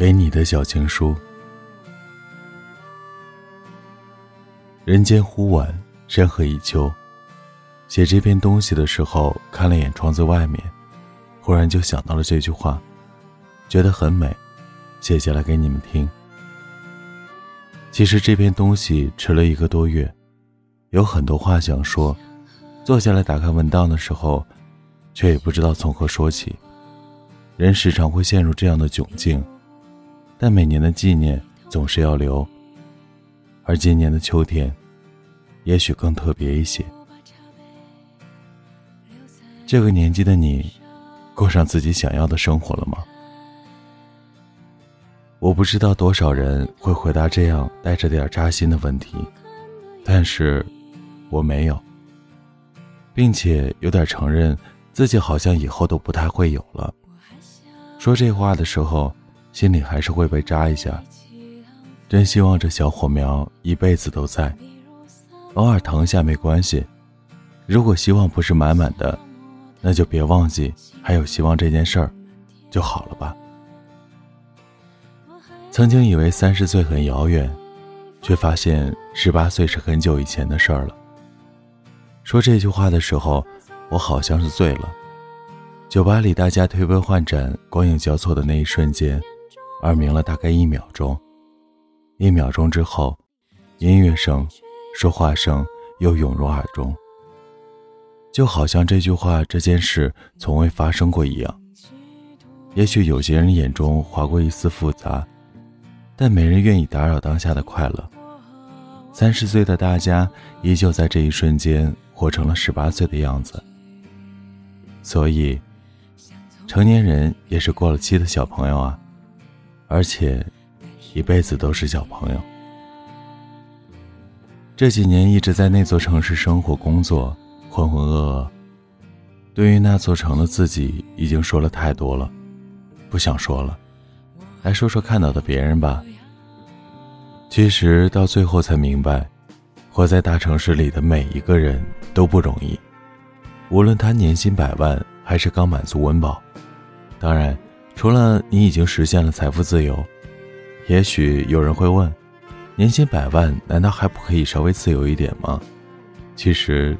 给你的小情书。人间忽晚，山河已秋。写这篇东西的时候，看了眼窗子外面，忽然就想到了这句话，觉得很美，写下来给你们听。其实这篇东西迟了一个多月，有很多话想说，坐下来打开文档的时候，却也不知道从何说起。人时常会陷入这样的窘境。但每年的纪念总是要留，而今年的秋天，也许更特别一些。这个年纪的你，过上自己想要的生活了吗？我不知道多少人会回答这样带着点扎心的问题，但是我没有，并且有点承认自己好像以后都不太会有了。说这话的时候。心里还是会被扎一下，真希望这小火苗一辈子都在，偶尔疼下没关系。如果希望不是满满的，那就别忘记还有希望这件事儿，就好了吧。曾经以为三十岁很遥远，却发现十八岁是很久以前的事儿了。说这句话的时候，我好像是醉了。酒吧里大家推杯换盏、光影交错的那一瞬间。耳鸣了大概一秒钟，一秒钟之后，音乐声、说话声又涌入耳中，就好像这句话、这件事从未发生过一样。也许有些人眼中划过一丝复杂，但没人愿意打扰当下的快乐。三十岁的大家依旧在这一瞬间活成了十八岁的样子，所以，成年人也是过了期的小朋友啊。而且，一辈子都是小朋友。这几年一直在那座城市生活、工作，浑浑噩噩。对于那座城的自己，已经说了太多了，不想说了。来说说看到的别人吧。其实到最后才明白，活在大城市里的每一个人都不容易，无论他年薪百万，还是刚满足温饱。当然。除了你已经实现了财富自由，也许有人会问：年薪百万，难道还不可以稍微自由一点吗？其实，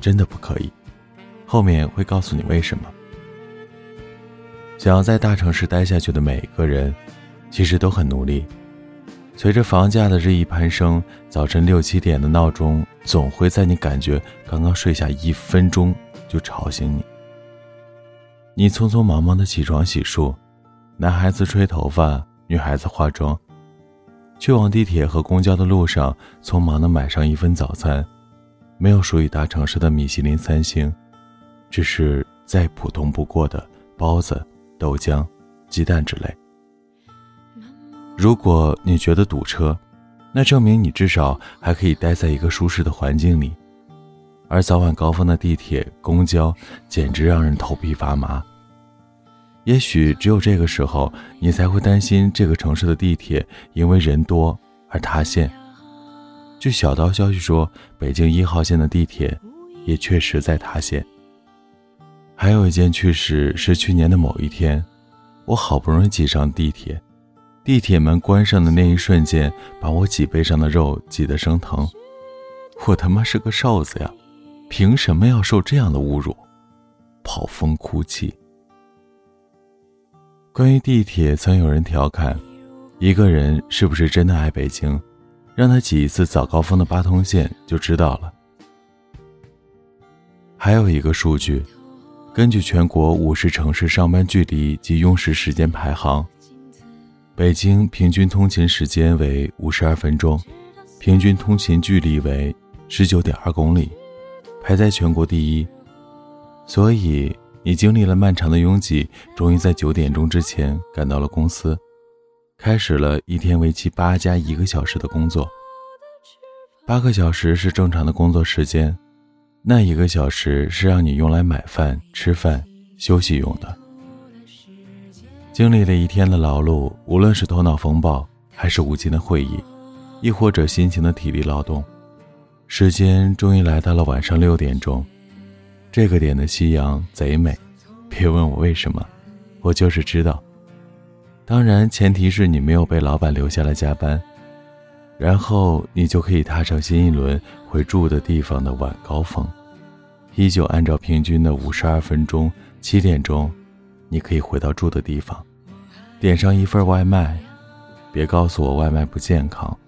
真的不可以。后面会告诉你为什么。想要在大城市待下去的每一个人，其实都很努力。随着房价的日益攀升，早晨六七点的闹钟总会在你感觉刚刚睡下一分钟就吵醒你。你匆匆忙忙的起床洗漱，男孩子吹头发，女孩子化妆，去往地铁和公交的路上，匆忙的买上一份早餐，没有属于大城市的米其林三星，只是再普通不过的包子、豆浆、鸡蛋之类。如果你觉得堵车，那证明你至少还可以待在一个舒适的环境里。而早晚高峰的地铁、公交简直让人头皮发麻。也许只有这个时候，你才会担心这个城市的地铁因为人多而塌陷。据小道消息说，北京一号线的地铁也确实在塌陷。还有一件趣事是，去年的某一天，我好不容易挤上地铁，地铁门关上的那一瞬间，把我脊背上的肉挤得生疼。我他妈是个瘦子呀！凭什么要受这样的侮辱？跑风哭泣。关于地铁，曾有人调侃：一个人是不是真的爱北京，让他挤一次早高峰的八通线就知道了。还有一个数据，根据全国五十城市上班距离及用时时间排行，北京平均通勤时间为五十二分钟，平均通勤距离为十九点二公里。排在全国第一，所以你经历了漫长的拥挤，终于在九点钟之前赶到了公司，开始了一天为期八加一个小时的工作。八个小时是正常的工作时间，那一个小时是让你用来买饭、吃饭、休息用的。经历了一天的劳碌，无论是头脑风暴，还是无尽的会议，亦或者辛勤的体力劳动。时间终于来到了晚上六点钟，这个点的夕阳贼美，别问我为什么，我就是知道。当然，前提是你没有被老板留下来加班，然后你就可以踏上新一轮回住的地方的晚高峰，依旧按照平均的五十二分钟，七点钟，你可以回到住的地方，点上一份外卖，别告诉我外卖不健康，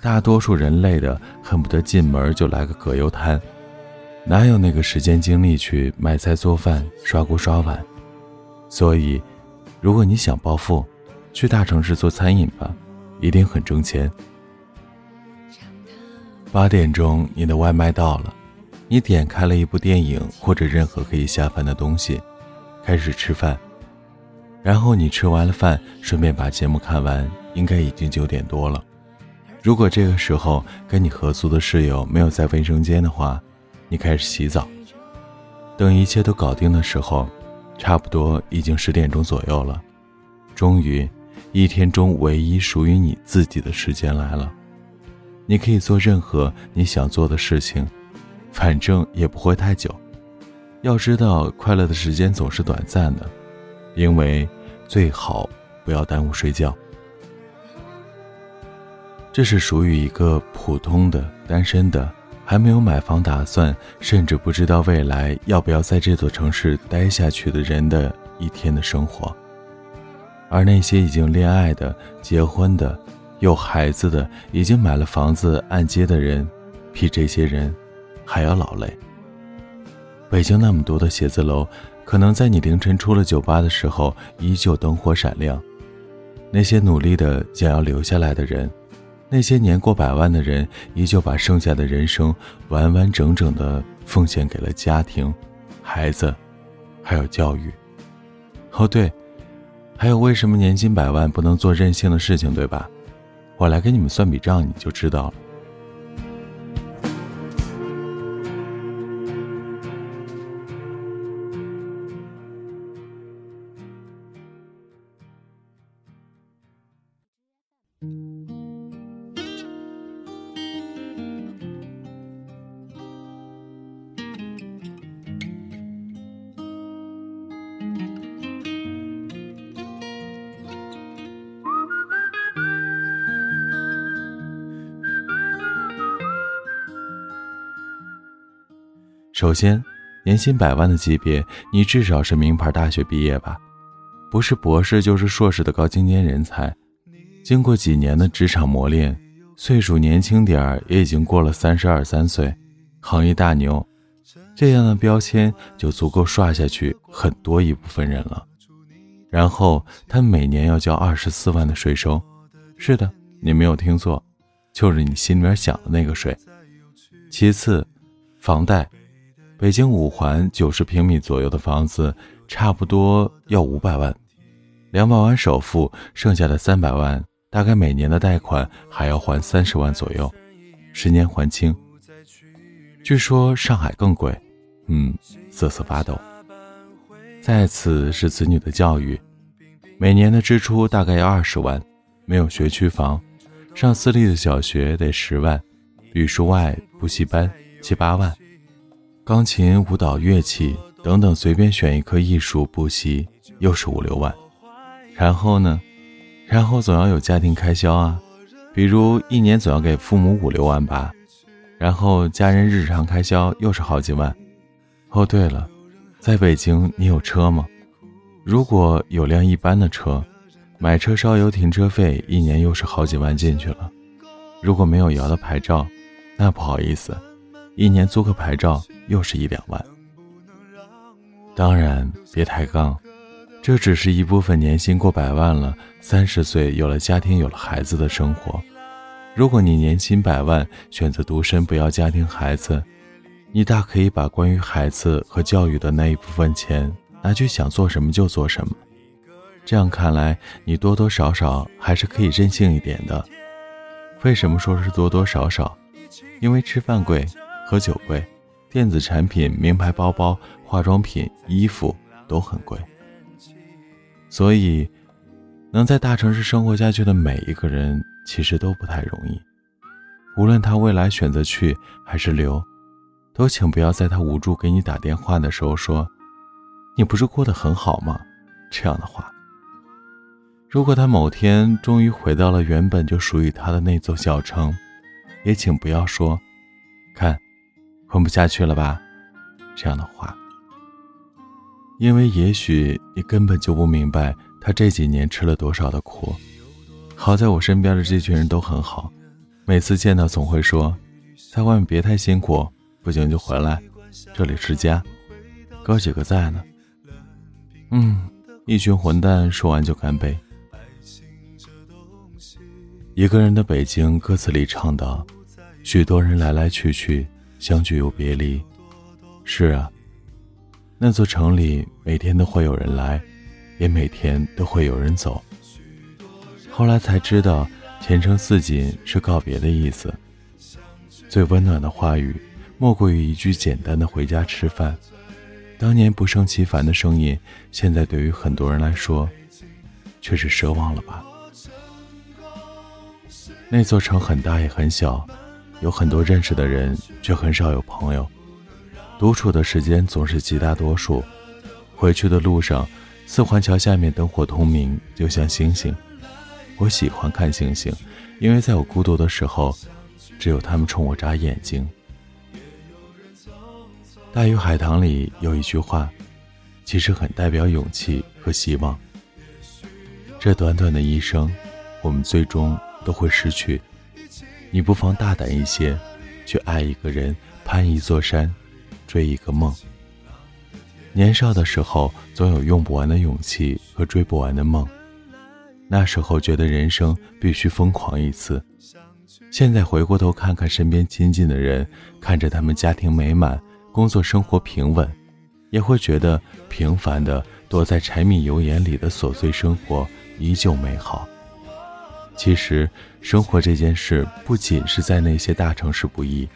大多数人累的恨不得进门就来个葛优瘫，哪有那个时间精力去买菜做饭、刷锅刷碗？所以，如果你想暴富，去大城市做餐饮吧，一定很挣钱。八点钟，你的外卖到了，你点开了一部电影或者任何可以下饭的东西，开始吃饭。然后你吃完了饭，顺便把节目看完，应该已经九点多了。如果这个时候跟你合租的室友没有在卫生间的话，你开始洗澡。等一切都搞定的时候。差不多已经十点钟左右了，终于，一天中唯一属于你自己的时间来了。你可以做任何你想做的事情，反正也不会太久。要知道，快乐的时间总是短暂的，因为最好不要耽误睡觉。这是属于一个普通的单身的。还没有买房打算，甚至不知道未来要不要在这座城市待下去的人的一天的生活，而那些已经恋爱的、结婚的、有孩子的、已经买了房子按揭的人，比这些人还要劳累。北京那么多的写字楼，可能在你凌晨出了酒吧的时候，依旧灯火闪亮。那些努力的想要留下来的人。那些年过百万的人，依旧把剩下的人生完完整整的奉献给了家庭、孩子，还有教育。哦对，还有为什么年薪百万不能做任性的事情，对吧？我来给你们算笔账，你就知道了。首先，年薪百万的级别，你至少是名牌大学毕业吧，不是博士就是硕士的高精尖人才。经过几年的职场磨练，岁数年轻点儿也已经过了三十二三岁，行业大牛，这样的标签就足够刷下去很多一部分人了。然后他每年要交二十四万的税收，是的，你没有听错，就是你心里面想的那个税。其次，房贷。北京五环九十平米左右的房子，差不多要五百万，两百万首付，剩下的三百万，大概每年的贷款还要还三十万左右，十年还清。据说上海更贵，嗯，瑟瑟发抖。再次是子女的教育，每年的支出大概要二十万，没有学区房，上私立的小学得十万，语数外补习班七八万。钢琴、舞蹈、乐器等等，随便选一科艺术补习，又是五六万。然后呢？然后总要有家庭开销啊，比如一年总要给父母五六万吧。然后家人日常开销又是好几万。哦，对了，在北京你有车吗？如果有辆一般的车，买车烧油停车费一年又是好几万进去了。如果没有摇的牌照，那不好意思。一年租个牌照又是一两万，当然别抬杠，这只是一部分年薪过百万了，三十岁有了家庭有了孩子的生活。如果你年薪百万，选择独身不要家庭孩子，你大可以把关于孩子和教育的那一部分钱拿去想做什么就做什么。这样看来，你多多少少还是可以任性一点的。为什么说是多多少少？因为吃饭贵。喝酒贵，电子产品、名牌包包、化妆品、衣服都很贵，所以能在大城市生活下去的每一个人其实都不太容易。无论他未来选择去还是留，都请不要在他无助给你打电话的时候说：“你不是过得很好吗？”这样的话。如果他某天终于回到了原本就属于他的那座小城，也请不要说“看，混不下去了吧”这样的话，因为也许你根本就不明白他这几年吃了多少的苦。好在我身边的这群人都很好，每次见到总会说：“在外面别太辛苦，不行就回来，这里是家，哥几个在呢。”嗯，一群混蛋说完就干杯。一个人的北京歌词里唱道：“许多人来来去去，相聚又别离。”是啊，那座城里每天都会有人来，也每天都会有人走。后来才知道，前程似锦是告别的意思。最温暖的话语，莫过于一句简单的“回家吃饭”。当年不胜其烦的声音，现在对于很多人来说，却是奢望了吧。那座城很大也很小，有很多认识的人，却很少有朋友。独处的时间总是极大多数。回去的路上，四环桥下面灯火通明，就像星星。我喜欢看星星，因为在我孤独的时候，只有他们冲我眨眼睛。大鱼海棠里有一句话，其实很代表勇气和希望。这短短的一生，我们最终。都会失去，你不妨大胆一些，去爱一个人，攀一座山，追一个梦。年少的时候，总有用不完的勇气和追不完的梦，那时候觉得人生必须疯狂一次。现在回过头看看身边亲近的人，看着他们家庭美满，工作生活平稳，也会觉得平凡的躲在柴米油盐里的琐碎生活依旧美好。其实，生活这件事不仅是在那些大城市不易，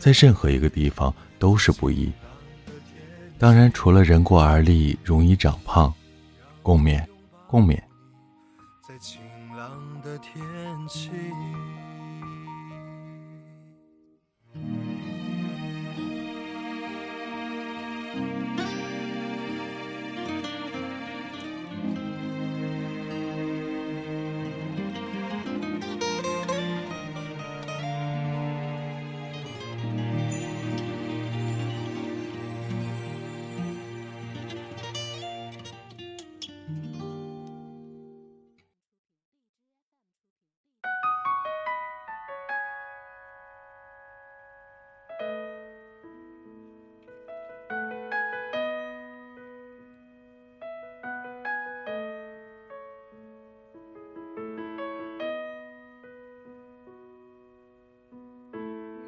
在任何一个地方都是不易。当然，除了人过而立容易长胖，共勉，共勉。在晴朗的天气。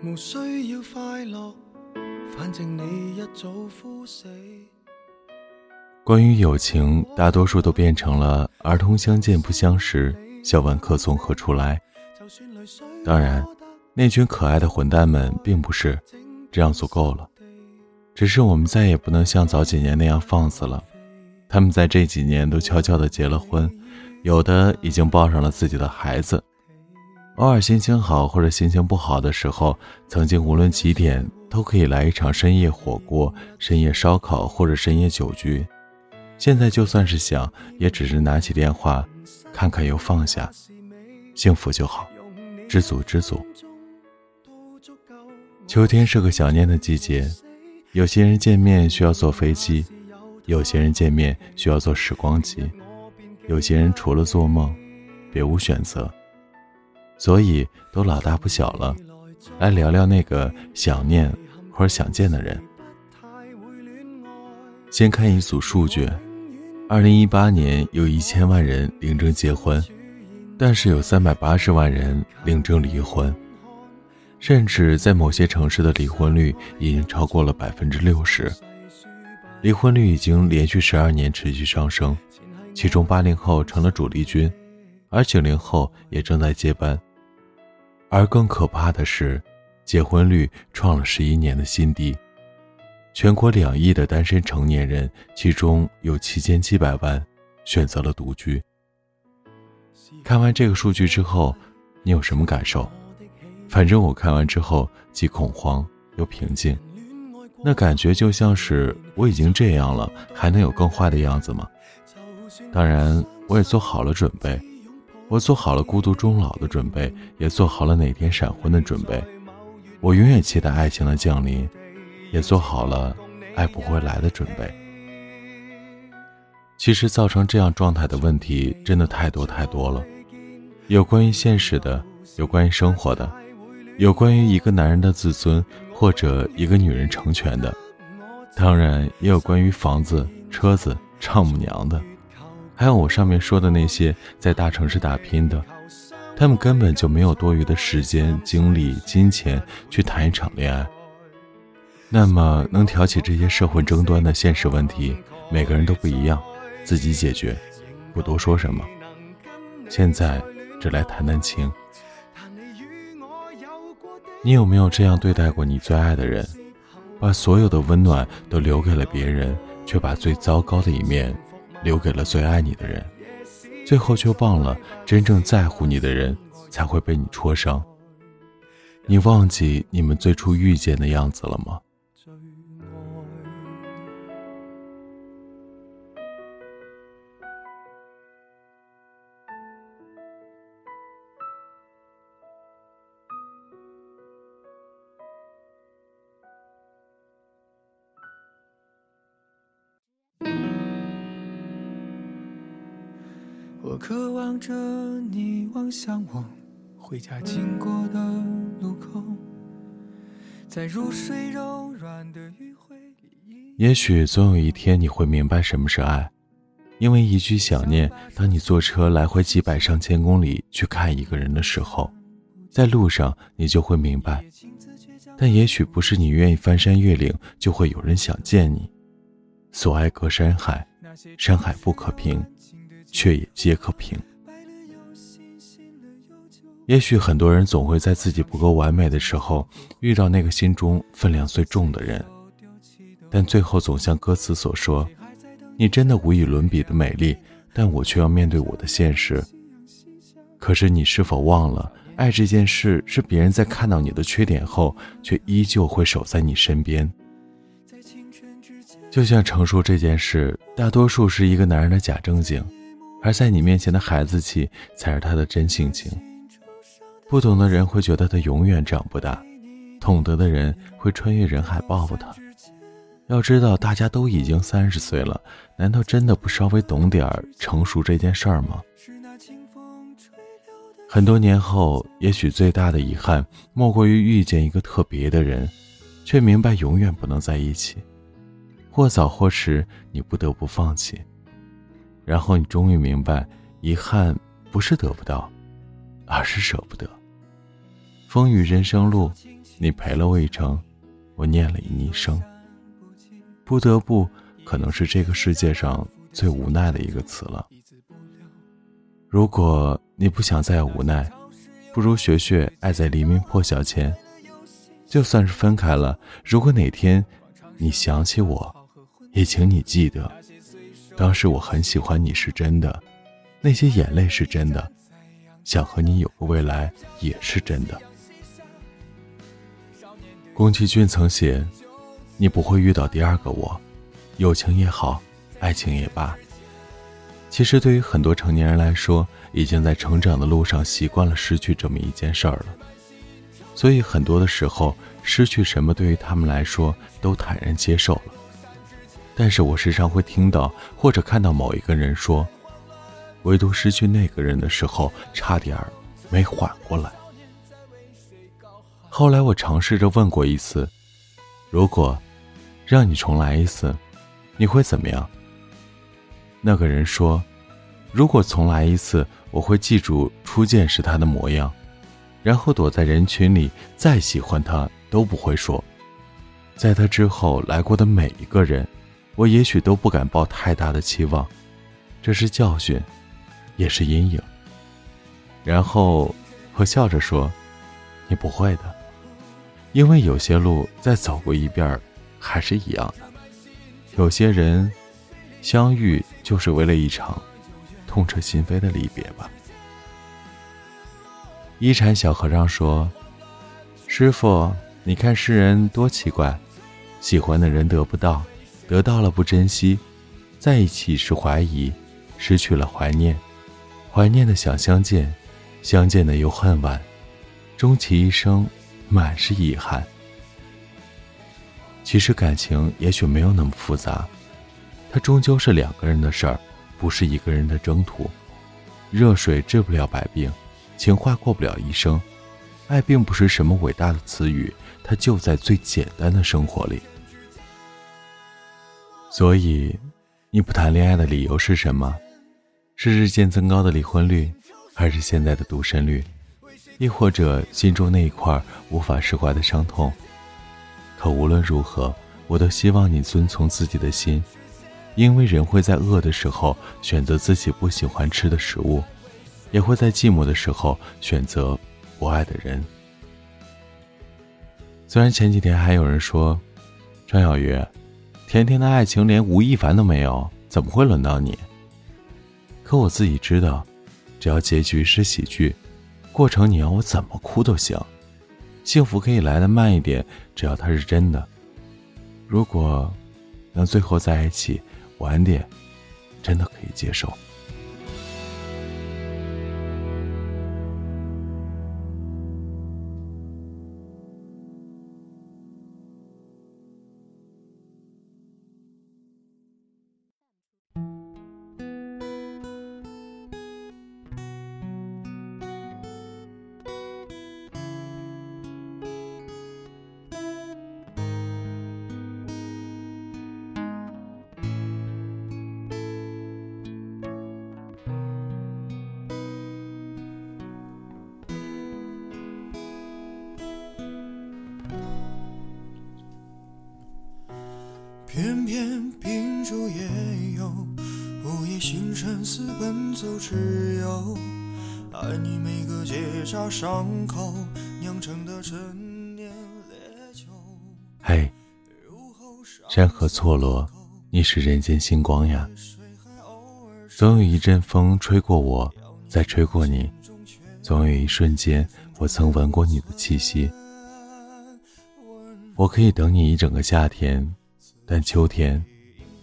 无需要快乐，反正你一早枯死。关于友情，大多数都变成了儿童相见不相识，笑问客从何处来？当然，那群可爱的混蛋们并不是，这样足够了。只是我们再也不能像早几年那样放肆了。他们在这几年都悄悄的结了婚，有的已经抱上了自己的孩子。偶尔心情好或者心情不好的时候，曾经无论几点都可以来一场深夜火锅、深夜烧烤或者深夜酒局。现在就算是想，也只是拿起电话，看看又放下，幸福就好，知足知足。秋天是个想念的季节，有些人见面需要坐飞机，有些人见面需要坐时光机，有些人除了做梦，别无选择。所以都老大不小了，来聊聊那个想念或者想见的人。先看一组数据：二零一八年有一千万人领证结婚，但是有三百八十万人领证离婚，甚至在某些城市的离婚率已经超过了百分之六十。离婚率已经连续十二年持续上升，其中八零后成了主力军。而九零后也正在接班，而更可怕的是，结婚率创了十一年的新低。全国两亿的单身成年人，其中有七千七百万选择了独居。看完这个数据之后，你有什么感受？反正我看完之后既恐慌又平静，那感觉就像是我已经这样了，还能有更坏的样子吗？当然。我也做好了准备。我做好了孤独终老的准备，也做好了哪天闪婚的准备。我永远期待爱情的降临，也做好了爱不会来的准备。其实，造成这样状态的问题真的太多太多了，有关于现实的，有关于生活的，有关于一个男人的自尊或者一个女人成全的，当然也有关于房子、车子、丈母娘的。还有我上面说的那些在大城市打拼的，他们根本就没有多余的时间、精力、金钱去谈一场恋爱。那么，能挑起这些社会争端的现实问题，每个人都不一样，自己解决，不多说什么。现在，只来谈谈情。你有没有这样对待过你最爱的人？把所有的温暖都留给了别人，却把最糟糕的一面。留给了最爱你的人，最后却忘了真正在乎你的人才会被你戳伤。你忘记你们最初遇见的样子了吗？渴望着你望向我回家经过的路口，在入睡柔软的余晖里。也许总有一天你会明白什么是爱，因为一句想念。当你坐车来回几百上千公里去看一个人的时候，在路上你就会明白。但也许不是你愿意翻山越岭，就会有人想见你。所爱隔山海，山海不可平。却也皆可平。也许很多人总会在自己不够完美的时候遇到那个心中分量最重的人，但最后总像歌词所说：“你真的无与伦比的美丽，但我却要面对我的现实。”可是你是否忘了，爱这件事是别人在看到你的缺点后，却依旧会守在你身边？就像成熟这件事，大多数是一个男人的假正经。而在你面前的孩子气才是他的真性情。不懂的人会觉得他永远长不大，懂得的人会穿越人海报复他。要知道，大家都已经三十岁了，难道真的不稍微懂点成熟这件事儿吗？很多年后，也许最大的遗憾莫过于遇见一个特别的人，却明白永远不能在一起，或早或迟，你不得不放弃。然后你终于明白，遗憾不是得不到，而是舍不得。风雨人生路，你陪了我一程，我念了你一生。不得不，可能是这个世界上最无奈的一个词了。如果你不想再无奈，不如学学爱在黎明破晓前。就算是分开了，如果哪天你想起我，也请你记得。当时我很喜欢你是真的，那些眼泪是真的，想和你有个未来也是真的。宫崎骏曾写：“你不会遇到第二个我，友情也好，爱情也罢。”其实对于很多成年人来说，已经在成长的路上习惯了失去这么一件事儿了，所以很多的时候，失去什么对于他们来说都坦然接受了。但是我时常会听到或者看到某一个人说，唯独失去那个人的时候，差点没缓过来。后来我尝试着问过一次，如果让你重来一次，你会怎么样？那个人说，如果重来一次，我会记住初见时他的模样，然后躲在人群里，再喜欢他都不会说，在他之后来过的每一个人。我也许都不敢抱太大的期望，这是教训，也是阴影。然后我笑着说：“你不会的，因为有些路再走过一遍，还是一样的。有些人相遇就是为了一场痛彻心扉的离别吧。”一禅小和尚说：“师傅，你看世人多奇怪，喜欢的人得不到。”得到了不珍惜，在一起是怀疑，失去了怀念，怀念的想相见，相见的又恨晚，终其一生满是遗憾。其实感情也许没有那么复杂，它终究是两个人的事儿，不是一个人的征途。热水治不了百病，情话过不了一生。爱并不是什么伟大的词语，它就在最简单的生活里。所以，你不谈恋爱的理由是什么？是日渐增高的离婚率，还是现在的独身率，亦或者心中那一块无法释怀的伤痛？可无论如何，我都希望你遵从自己的心，因为人会在饿的时候选择自己不喜欢吃的食物，也会在寂寞的时候选择不爱的人。虽然前几天还有人说，张小鱼，甜甜的爱情连吴亦凡都没有，怎么会轮到你？可我自己知道，只要结局是喜剧，过程你要我怎么哭都行。幸福可以来的慢一点，只要它是真的。如果能最后在一起晚点，真的可以接受。午夜星辰似奔走之友，爱你每个结痂伤口酿成的陈年烈酒。嘿，山河错落，你是人间星光呀。总有一阵风吹过我，再吹过你，总有一瞬间，我曾闻过你的气息。我可以等你一整个夏天。但秋天，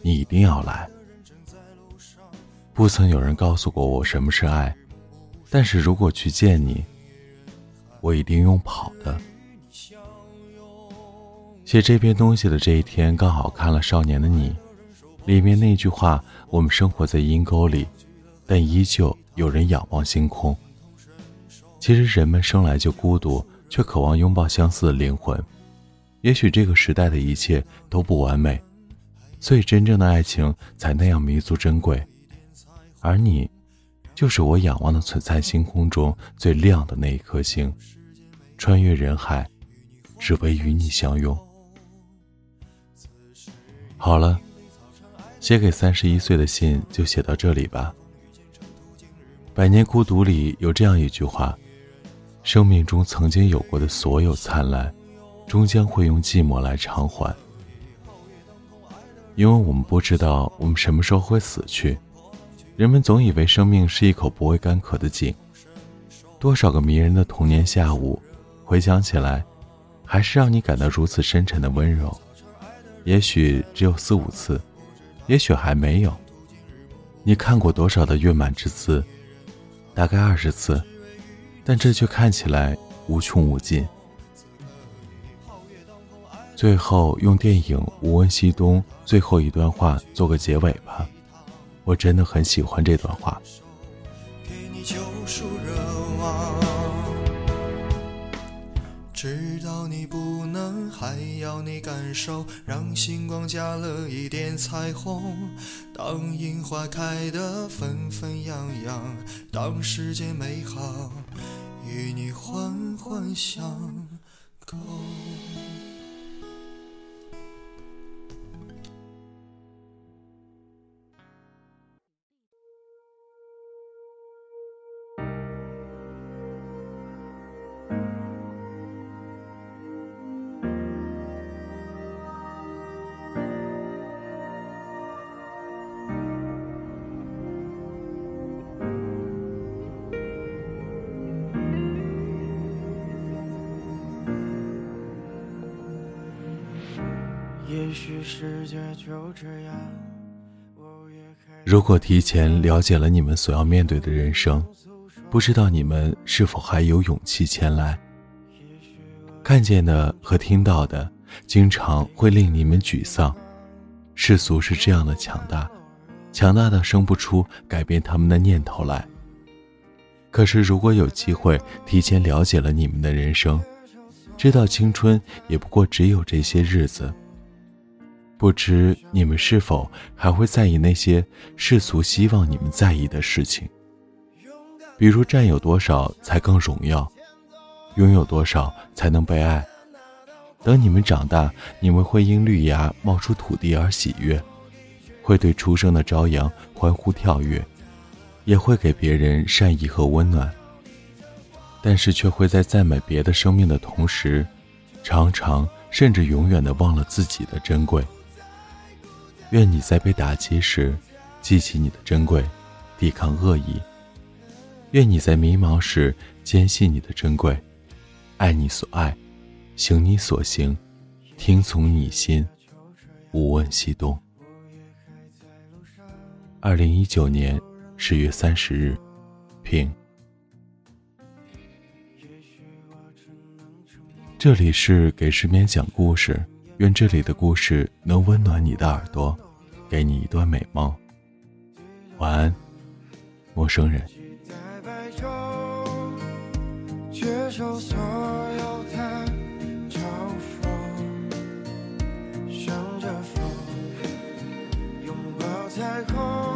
你一定要来。不曾有人告诉过我什么是爱，但是如果去见你，我一定用跑的。写这篇东西的这一天，刚好看了《少年的你》，里面那句话：“我们生活在阴沟里，但依旧有人仰望星空。”其实人们生来就孤独，却渴望拥抱相似的灵魂。也许这个时代的一切都不完美，所以真正的爱情才那样弥足珍贵。而你，就是我仰望的璀璨星空中最亮的那一颗星，穿越人海，只为与你相拥。好了，写给三十一岁的信就写到这里吧。《百年孤独》里有这样一句话：生命中曾经有过的所有灿烂。终将会用寂寞来偿还，因为我们不知道我们什么时候会死去。人们总以为生命是一口不会干渴的井，多少个迷人的童年下午，回想起来，还是让你感到如此深沉的温柔。也许只有四五次，也许还没有。你看过多少的月满之字？大概二十次，但这却看起来无穷无尽。最后用电影《无问西东》最后一段话做个结尾吧，我真的很喜欢这段话。给你救赎热望，知道你不能，还要你感受，让星光加了一点彩虹。当樱花开得纷纷扬扬，当世界美好，与你环环相扣。如果提前了解了你们所要面对的人生，不知道你们是否还有勇气前来。看见的和听到的，经常会令你们沮丧。世俗是这样的强大，强大到生不出改变他们的念头来。可是，如果有机会提前了解了你们的人生，知道青春也不过只有这些日子。不知你们是否还会在意那些世俗希望你们在意的事情，比如占有多少才更荣耀，拥有多少才能被爱。等你们长大，你们会因绿芽冒出土地而喜悦，会对初生的朝阳欢呼跳跃，也会给别人善意和温暖。但是却会在赞美别的生命的同时，常常甚至永远的忘了自己的珍贵。愿你在被打击时，记起你的珍贵，抵抗恶意；愿你在迷茫时，坚信你的珍贵，爱你所爱，行你所行，听从你心，无问西东。二零一九年十月三十日，平。这里是给失眠讲故事。愿这里的故事能温暖你的耳朵，给你一段美梦。晚安，陌生人。接受所有的嘲讽，向着风，拥抱彩虹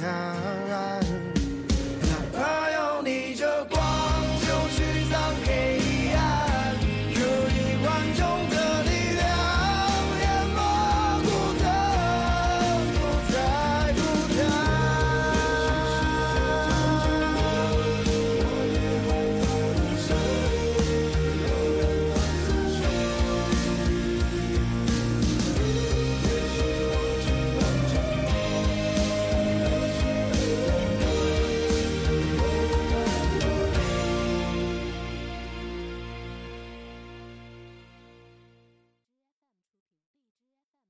time.